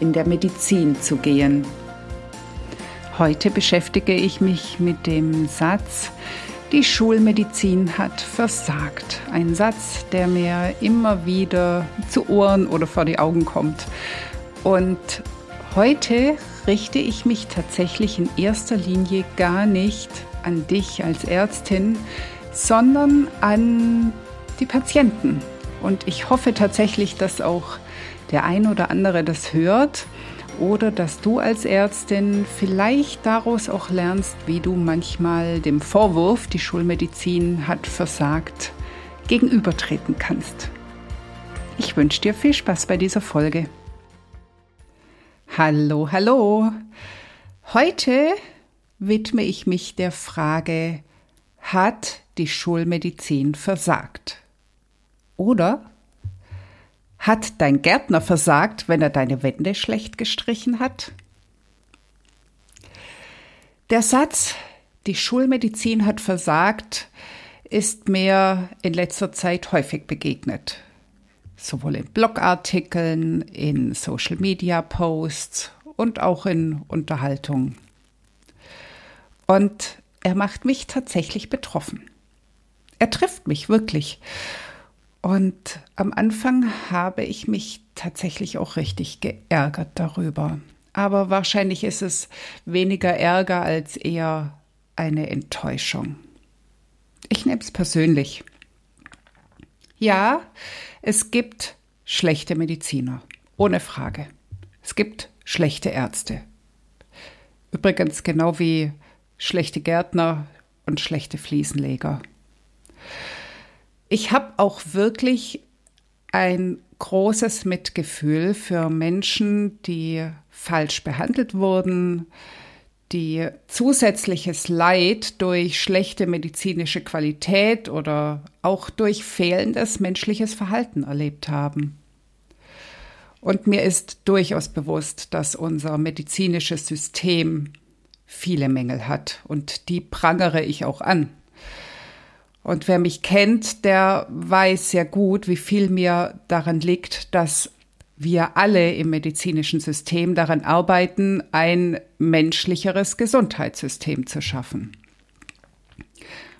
in der Medizin zu gehen. Heute beschäftige ich mich mit dem Satz, die Schulmedizin hat versagt. Ein Satz, der mir immer wieder zu Ohren oder vor die Augen kommt. Und heute richte ich mich tatsächlich in erster Linie gar nicht an dich als Ärztin, sondern an die Patienten. Und ich hoffe tatsächlich, dass auch der ein oder andere das hört oder dass du als Ärztin vielleicht daraus auch lernst, wie du manchmal dem Vorwurf, die Schulmedizin hat versagt, gegenübertreten kannst. Ich wünsche dir viel Spaß bei dieser Folge. Hallo, hallo. Heute widme ich mich der Frage, hat die Schulmedizin versagt? Oder hat dein Gärtner versagt, wenn er deine Wände schlecht gestrichen hat? Der Satz, die Schulmedizin hat versagt, ist mir in letzter Zeit häufig begegnet. Sowohl in Blogartikeln, in Social-Media-Posts und auch in Unterhaltung. Und er macht mich tatsächlich betroffen. Er trifft mich wirklich. Und am Anfang habe ich mich tatsächlich auch richtig geärgert darüber. Aber wahrscheinlich ist es weniger Ärger als eher eine Enttäuschung. Ich nehme es persönlich. Ja, es gibt schlechte Mediziner, ohne Frage. Es gibt schlechte Ärzte. Übrigens genau wie schlechte Gärtner und schlechte Fliesenleger. Ich habe auch wirklich ein großes Mitgefühl für Menschen, die falsch behandelt wurden, die zusätzliches Leid durch schlechte medizinische Qualität oder auch durch fehlendes menschliches Verhalten erlebt haben. Und mir ist durchaus bewusst, dass unser medizinisches System viele Mängel hat und die prangere ich auch an. Und wer mich kennt, der weiß sehr gut, wie viel mir daran liegt, dass wir alle im medizinischen System daran arbeiten, ein menschlicheres Gesundheitssystem zu schaffen.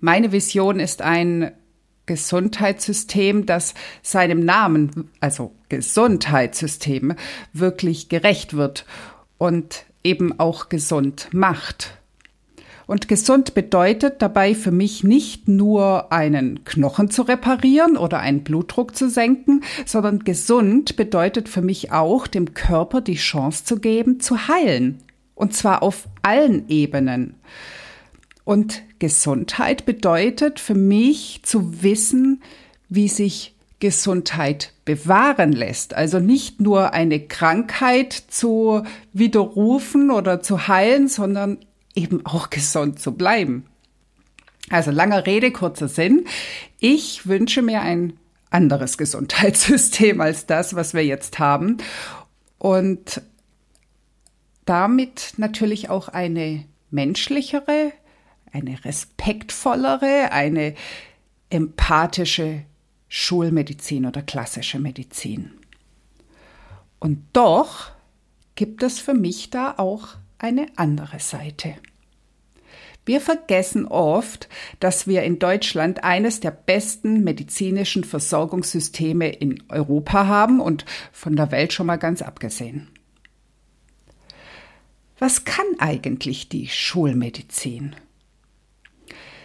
Meine Vision ist ein Gesundheitssystem, das seinem Namen, also Gesundheitssystem, wirklich gerecht wird und eben auch gesund macht. Und gesund bedeutet dabei für mich nicht nur einen Knochen zu reparieren oder einen Blutdruck zu senken, sondern gesund bedeutet für mich auch, dem Körper die Chance zu geben, zu heilen. Und zwar auf allen Ebenen. Und Gesundheit bedeutet für mich zu wissen, wie sich Gesundheit bewahren lässt. Also nicht nur eine Krankheit zu widerrufen oder zu heilen, sondern eben auch gesund zu bleiben. Also langer Rede, kurzer Sinn. Ich wünsche mir ein anderes Gesundheitssystem als das, was wir jetzt haben. Und damit natürlich auch eine menschlichere, eine respektvollere, eine empathische Schulmedizin oder klassische Medizin. Und doch gibt es für mich da auch eine andere Seite. Wir vergessen oft, dass wir in Deutschland eines der besten medizinischen Versorgungssysteme in Europa haben und von der Welt schon mal ganz abgesehen. Was kann eigentlich die Schulmedizin?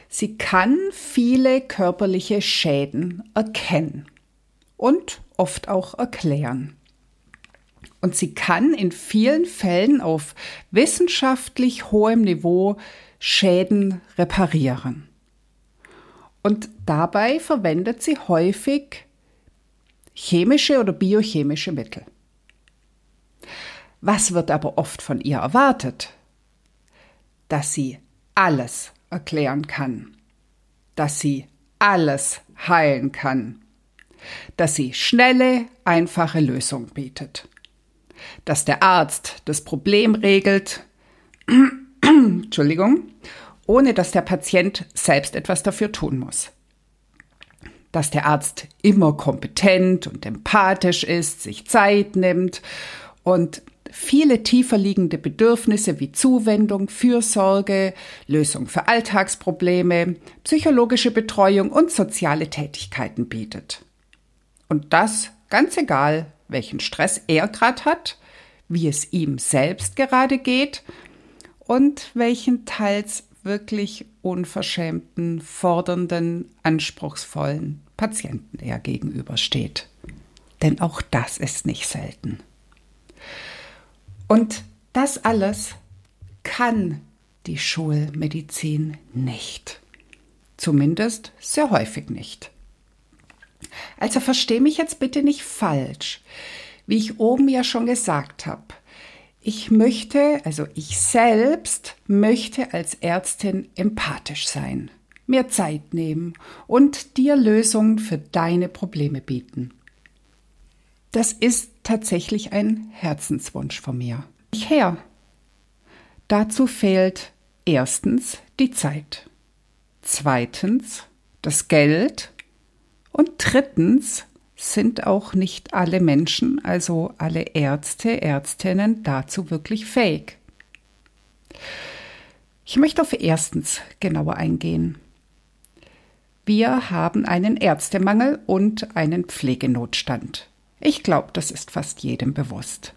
Sie kann viele körperliche Schäden erkennen und oft auch erklären. Und sie kann in vielen Fällen auf wissenschaftlich hohem Niveau Schäden reparieren. Und dabei verwendet sie häufig chemische oder biochemische Mittel. Was wird aber oft von ihr erwartet? Dass sie alles erklären kann, dass sie alles heilen kann, dass sie schnelle, einfache Lösungen bietet, dass der Arzt das Problem regelt, Entschuldigung, ohne dass der Patient selbst etwas dafür tun muss. Dass der Arzt immer kompetent und empathisch ist, sich Zeit nimmt und viele tiefer liegende Bedürfnisse wie Zuwendung, Fürsorge, Lösung für Alltagsprobleme, psychologische Betreuung und soziale Tätigkeiten bietet. Und das ganz egal, welchen Stress er gerade hat, wie es ihm selbst gerade geht und welchen teils wirklich unverschämten, fordernden, anspruchsvollen Patienten er gegenübersteht. Denn auch das ist nicht selten. Und das alles kann die Schulmedizin nicht. Zumindest sehr häufig nicht. Also verstehe mich jetzt bitte nicht falsch. Wie ich oben ja schon gesagt habe, ich möchte, also ich selbst möchte als Ärztin empathisch sein, mir Zeit nehmen und dir Lösungen für deine Probleme bieten. Das ist tatsächlich ein Herzenswunsch von mir. Ich her. Dazu fehlt erstens die Zeit, zweitens das Geld und drittens sind auch nicht alle Menschen, also alle Ärzte, Ärztinnen dazu wirklich fähig. Ich möchte auf erstens genauer eingehen. Wir haben einen Ärztemangel und einen Pflegenotstand. Ich glaube, das ist fast jedem bewusst.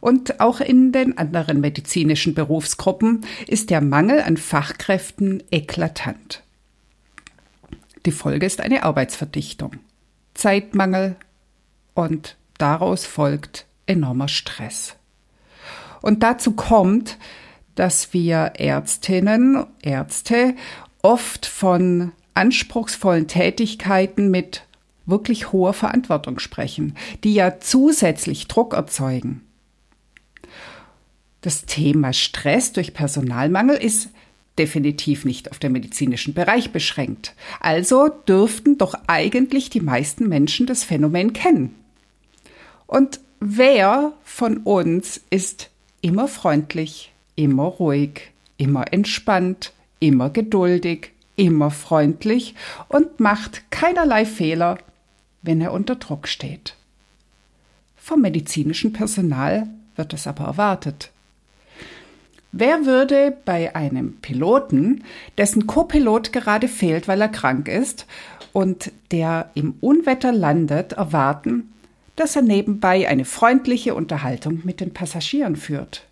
Und auch in den anderen medizinischen Berufsgruppen ist der Mangel an Fachkräften eklatant. Die Folge ist eine Arbeitsverdichtung. Zeitmangel und daraus folgt enormer Stress. Und dazu kommt, dass wir Ärztinnen, Ärzte oft von anspruchsvollen Tätigkeiten mit wirklich hoher Verantwortung sprechen, die ja zusätzlich Druck erzeugen. Das Thema Stress durch Personalmangel ist definitiv nicht auf den medizinischen Bereich beschränkt. Also dürften doch eigentlich die meisten Menschen das Phänomen kennen. Und wer von uns ist immer freundlich, immer ruhig, immer entspannt, immer geduldig, immer freundlich und macht keinerlei Fehler, wenn er unter Druck steht. Vom medizinischen Personal wird es aber erwartet. Wer würde bei einem Piloten, dessen Copilot gerade fehlt, weil er krank ist und der im Unwetter landet, erwarten, dass er nebenbei eine freundliche Unterhaltung mit den Passagieren führt?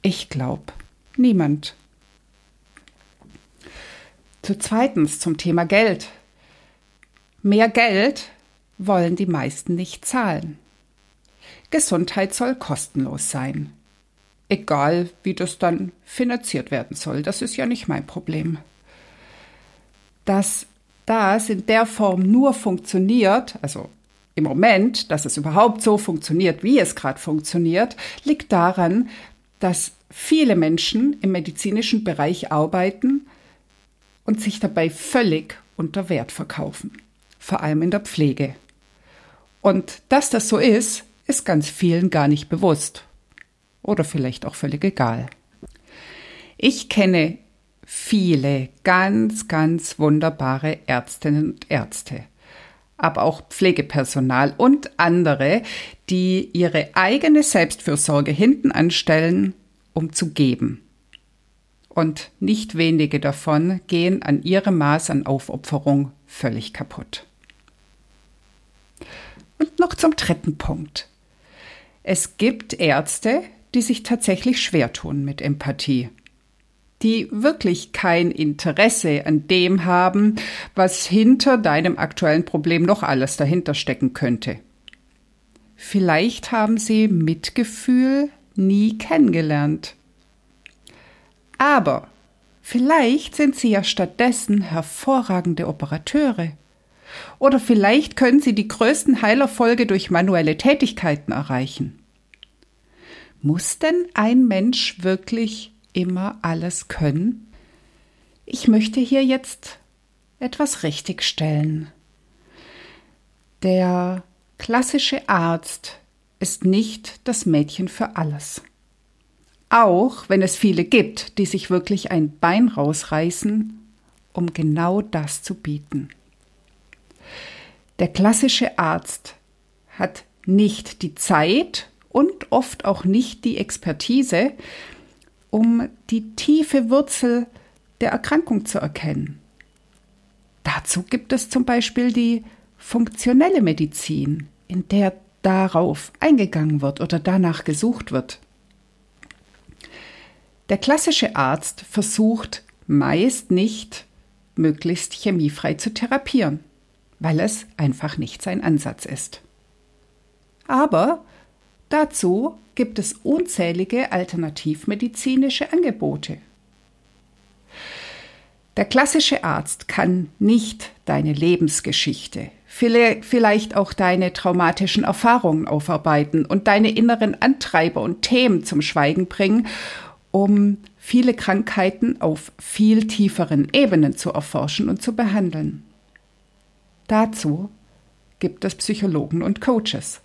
Ich glaube, niemand. Zu zweitens zum Thema Geld. Mehr Geld wollen die meisten nicht zahlen. Gesundheit soll kostenlos sein egal wie das dann finanziert werden soll. Das ist ja nicht mein Problem. Dass das in der Form nur funktioniert, also im Moment, dass es überhaupt so funktioniert, wie es gerade funktioniert, liegt daran, dass viele Menschen im medizinischen Bereich arbeiten und sich dabei völlig unter Wert verkaufen, vor allem in der Pflege. Und dass das so ist, ist ganz vielen gar nicht bewusst oder vielleicht auch völlig egal. Ich kenne viele ganz, ganz wunderbare Ärztinnen und Ärzte, aber auch Pflegepersonal und andere, die ihre eigene Selbstfürsorge hinten anstellen, um zu geben. Und nicht wenige davon gehen an ihrem Maß an Aufopferung völlig kaputt. Und noch zum dritten Punkt. Es gibt Ärzte, die sich tatsächlich schwer tun mit Empathie, die wirklich kein Interesse an dem haben, was hinter deinem aktuellen Problem noch alles dahinter stecken könnte. Vielleicht haben sie Mitgefühl nie kennengelernt. Aber vielleicht sind sie ja stattdessen hervorragende Operateure. Oder vielleicht können sie die größten Heilerfolge durch manuelle Tätigkeiten erreichen. Muss denn ein Mensch wirklich immer alles können? Ich möchte hier jetzt etwas richtigstellen. Der klassische Arzt ist nicht das Mädchen für alles. Auch wenn es viele gibt, die sich wirklich ein Bein rausreißen, um genau das zu bieten. Der klassische Arzt hat nicht die Zeit und oft auch nicht die Expertise, um die tiefe Wurzel der Erkrankung zu erkennen. Dazu gibt es zum Beispiel die funktionelle Medizin, in der darauf eingegangen wird oder danach gesucht wird. Der klassische Arzt versucht meist nicht, möglichst chemiefrei zu therapieren, weil es einfach nicht sein Ansatz ist. Aber dazu gibt es unzählige alternativmedizinische Angebote. Der klassische Arzt kann nicht deine Lebensgeschichte, vielleicht auch deine traumatischen Erfahrungen aufarbeiten und deine inneren Antreiber und Themen zum Schweigen bringen, um viele Krankheiten auf viel tieferen Ebenen zu erforschen und zu behandeln. Dazu gibt es Psychologen und Coaches.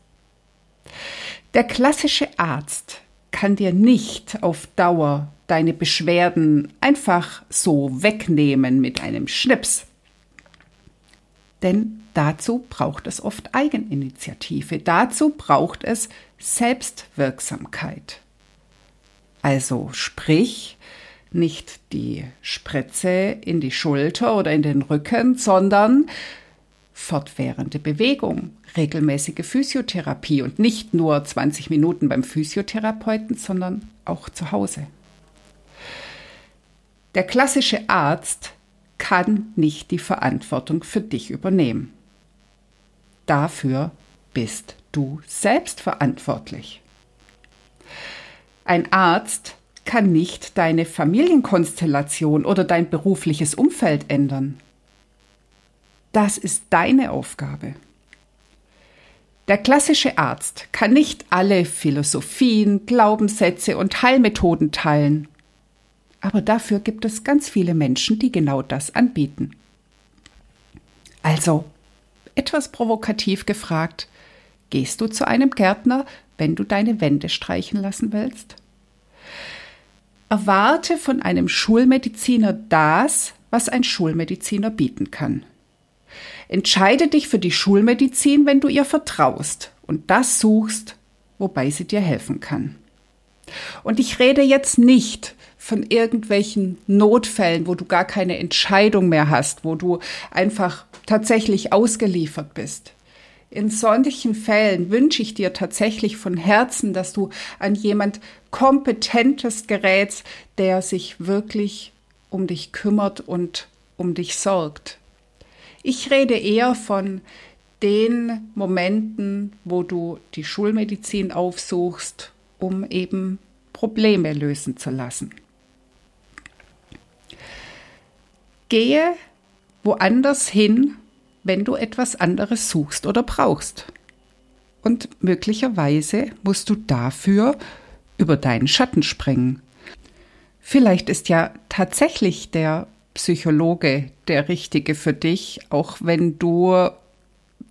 Der klassische Arzt kann dir nicht auf Dauer deine Beschwerden einfach so wegnehmen mit einem Schnips. Denn dazu braucht es oft Eigeninitiative, dazu braucht es Selbstwirksamkeit. Also sprich, nicht die Spritze in die Schulter oder in den Rücken, sondern fortwährende Bewegung, regelmäßige Physiotherapie und nicht nur 20 Minuten beim Physiotherapeuten, sondern auch zu Hause. Der klassische Arzt kann nicht die Verantwortung für dich übernehmen. Dafür bist du selbst verantwortlich. Ein Arzt kann nicht deine Familienkonstellation oder dein berufliches Umfeld ändern. Das ist deine Aufgabe. Der klassische Arzt kann nicht alle Philosophien, Glaubenssätze und Heilmethoden teilen aber dafür gibt es ganz viele Menschen, die genau das anbieten. Also, etwas provokativ gefragt, gehst du zu einem Gärtner, wenn du deine Wände streichen lassen willst? Erwarte von einem Schulmediziner das, was ein Schulmediziner bieten kann. Entscheide dich für die Schulmedizin, wenn du ihr vertraust und das suchst, wobei sie dir helfen kann. Und ich rede jetzt nicht von irgendwelchen Notfällen, wo du gar keine Entscheidung mehr hast, wo du einfach tatsächlich ausgeliefert bist. In solchen Fällen wünsche ich dir tatsächlich von Herzen, dass du an jemand Kompetentes gerätst, der sich wirklich um dich kümmert und um dich sorgt. Ich rede eher von den Momenten, wo du die Schulmedizin aufsuchst, um eben Probleme lösen zu lassen. Gehe woanders hin, wenn du etwas anderes suchst oder brauchst. Und möglicherweise musst du dafür über deinen Schatten springen. Vielleicht ist ja tatsächlich der Psychologe der richtige für dich, auch wenn du,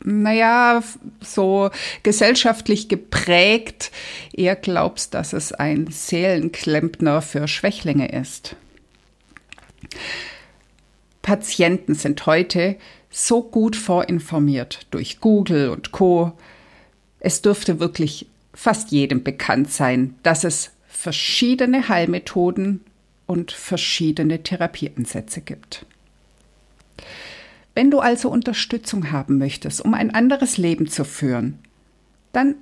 naja, so gesellschaftlich geprägt eher glaubst, dass es ein Seelenklempner für Schwächlinge ist. Patienten sind heute so gut vorinformiert durch Google und Co. Es dürfte wirklich fast jedem bekannt sein, dass es verschiedene Heilmethoden und verschiedene Therapieansätze gibt. Wenn du also Unterstützung haben möchtest, um ein anderes Leben zu führen, dann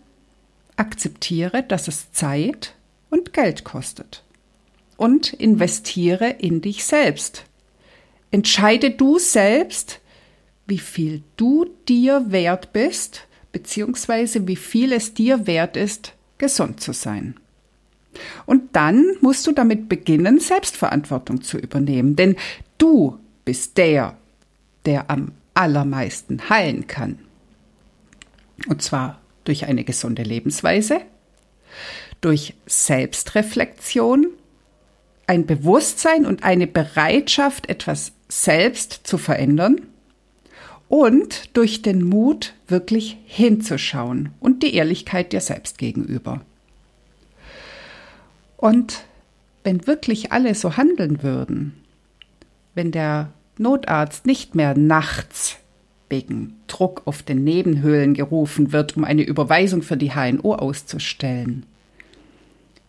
akzeptiere, dass es Zeit und Geld kostet. Und investiere in dich selbst, Entscheide du selbst, wie viel du dir wert bist, beziehungsweise wie viel es dir wert ist, gesund zu sein. Und dann musst du damit beginnen, Selbstverantwortung zu übernehmen, denn du bist der, der am allermeisten heilen kann. Und zwar durch eine gesunde Lebensweise, durch Selbstreflexion, ein Bewusstsein und eine Bereitschaft, etwas selbst zu verändern und durch den Mut, wirklich hinzuschauen und die Ehrlichkeit dir selbst gegenüber. Und wenn wirklich alle so handeln würden, wenn der Notarzt nicht mehr nachts wegen Druck auf den Nebenhöhlen gerufen wird, um eine Überweisung für die HNO auszustellen,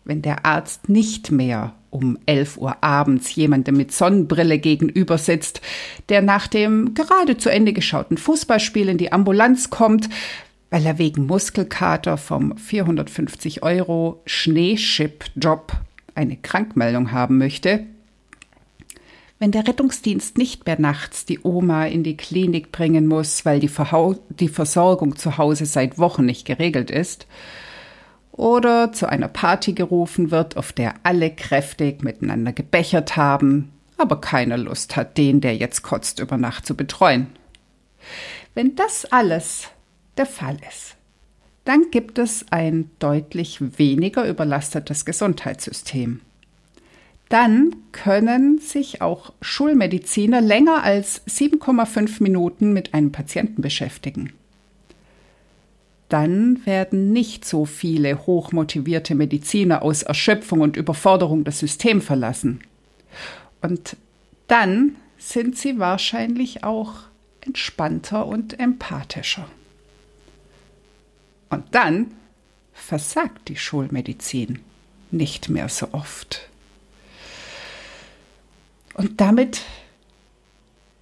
wenn der Arzt nicht mehr um 11 Uhr abends jemandem mit Sonnenbrille gegenüber sitzt, der nach dem gerade zu Ende geschauten Fußballspiel in die Ambulanz kommt, weil er wegen Muskelkater vom 450 Euro Schneeschip-Job eine Krankmeldung haben möchte, wenn der Rettungsdienst nicht mehr nachts die Oma in die Klinik bringen muss, weil die, Verhau die Versorgung zu Hause seit Wochen nicht geregelt ist, oder zu einer Party gerufen wird, auf der alle kräftig miteinander gebechert haben, aber keine Lust hat, den, der jetzt kotzt, über Nacht zu betreuen. Wenn das alles der Fall ist, dann gibt es ein deutlich weniger überlastetes Gesundheitssystem. Dann können sich auch Schulmediziner länger als 7,5 Minuten mit einem Patienten beschäftigen dann werden nicht so viele hochmotivierte Mediziner aus Erschöpfung und Überforderung das System verlassen. Und dann sind sie wahrscheinlich auch entspannter und empathischer. Und dann versagt die Schulmedizin nicht mehr so oft. Und damit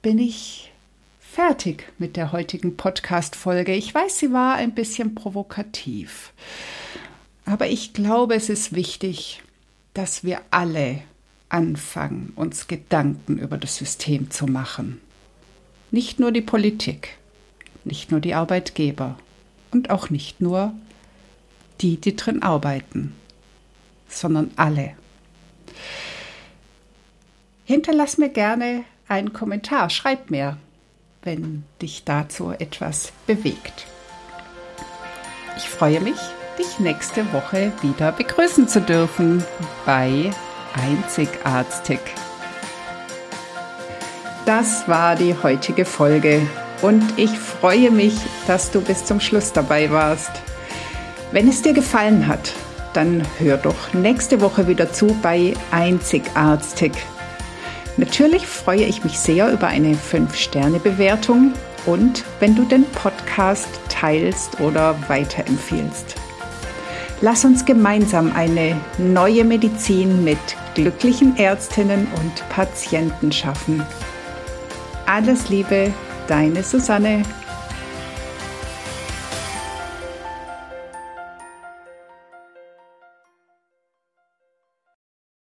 bin ich fertig mit der heutigen Podcast-Folge. Ich weiß, sie war ein bisschen provokativ. Aber ich glaube, es ist wichtig, dass wir alle anfangen, uns Gedanken über das System zu machen. Nicht nur die Politik, nicht nur die Arbeitgeber und auch nicht nur die, die drin arbeiten, sondern alle. Hinterlass mir gerne einen Kommentar, schreib mir, wenn dich dazu etwas bewegt. Ich freue mich, dich nächste Woche wieder begrüßen zu dürfen bei Einzigartig. Das war die heutige Folge und ich freue mich, dass du bis zum Schluss dabei warst. Wenn es dir gefallen hat, dann hör doch nächste Woche wieder zu bei Einzigartig Natürlich freue ich mich sehr über eine 5-Sterne-Bewertung und wenn du den Podcast teilst oder weiterempfiehlst. Lass uns gemeinsam eine neue Medizin mit glücklichen Ärztinnen und Patienten schaffen. Alles Liebe, deine Susanne.